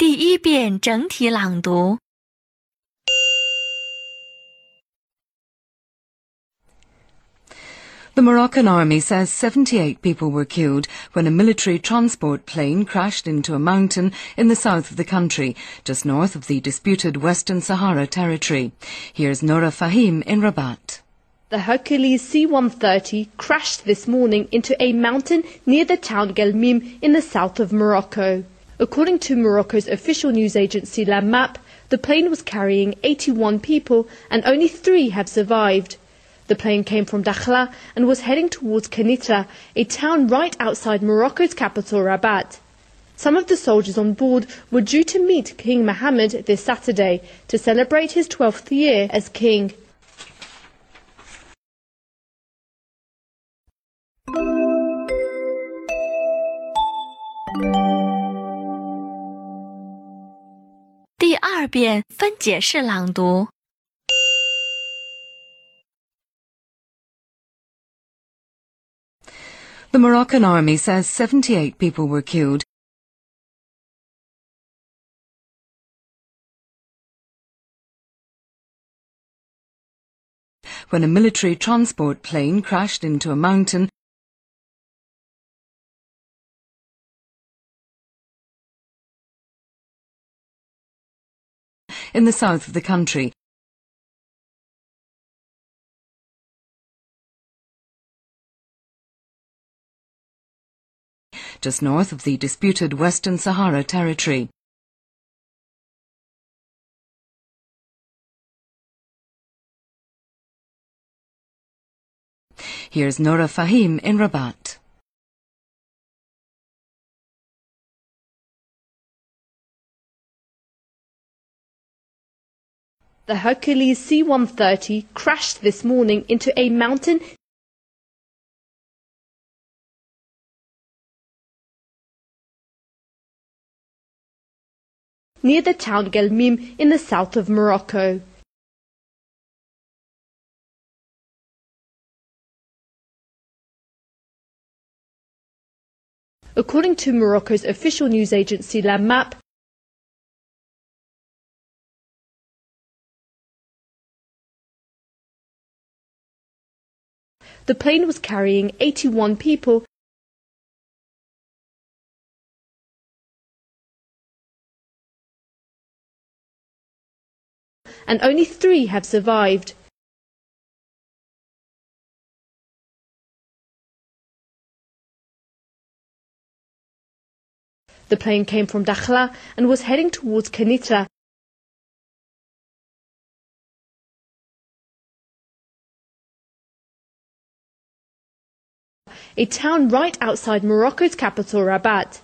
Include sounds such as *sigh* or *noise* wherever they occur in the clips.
第一遍整体朗读。 The Moroccan army says 78 people were killed when a military transport plane crashed into a mountain in the south of the country, just north of the disputed Western Sahara territory. Here's Nora Fahim in Rabat. The Hercules C-130 crashed this morning into a mountain near the town Gelmim in the south of Morocco. According to Morocco's official news agency La Map, the plane was carrying 81 people and only three have survived. The plane came from Dakhla and was heading towards Kenitra, a town right outside Morocco's capital Rabat. Some of the soldiers on board were due to meet King Mohammed this Saturday to celebrate his 12th year as king. 遍分解式朗读。 The Moroccan army says 78 people were killed when a military transport plane crashed into a mountain in the south of the country. just north of the disputed Western Sahara territory. Here's Nora Fahim in Rabat. The Hercules C-130 crashed this morning into a mountain near the town Gelmim in the south of Morocco. According to Morocco's official news agency La Map, the plane was carrying 81 people and only three have survived. The plane came from Dakhla and was heading towards Kenitra. A town right outside Morocco's capital Rabat.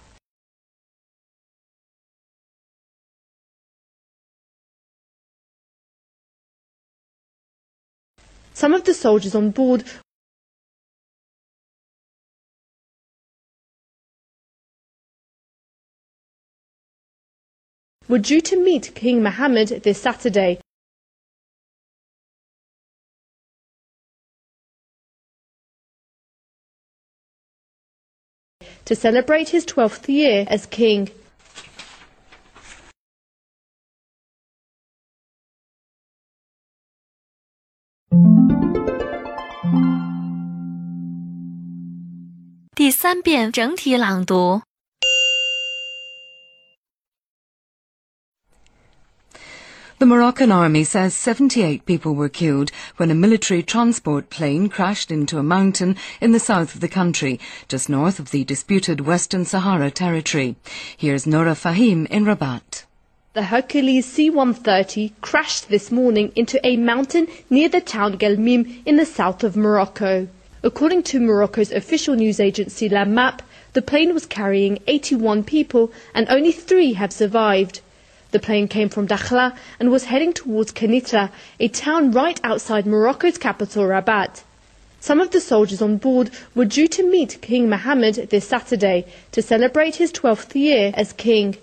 Some of the soldiers on board were due to meet King Mohammed this Saturday. To celebrate his 12th year as king. *laughs* The Moroccan army says 78 people were killed when a military transport plane crashed into a mountain in the south of the country, just north of the disputed Western Sahara territory. Here's Nora Fahim in Rabat. The Hercules C-130 crashed this morning into a mountain near the town Gelmim in the south of Morocco. According to Morocco's official news agency La Map, the plane was carrying 81 people and only three have survived. The plane came from Dakhla and was heading towards Kenitra, a town right outside Morocco's capital Rabat. Some of the soldiers on board were due to meet King Mohammed this Saturday to celebrate his 12th year as king.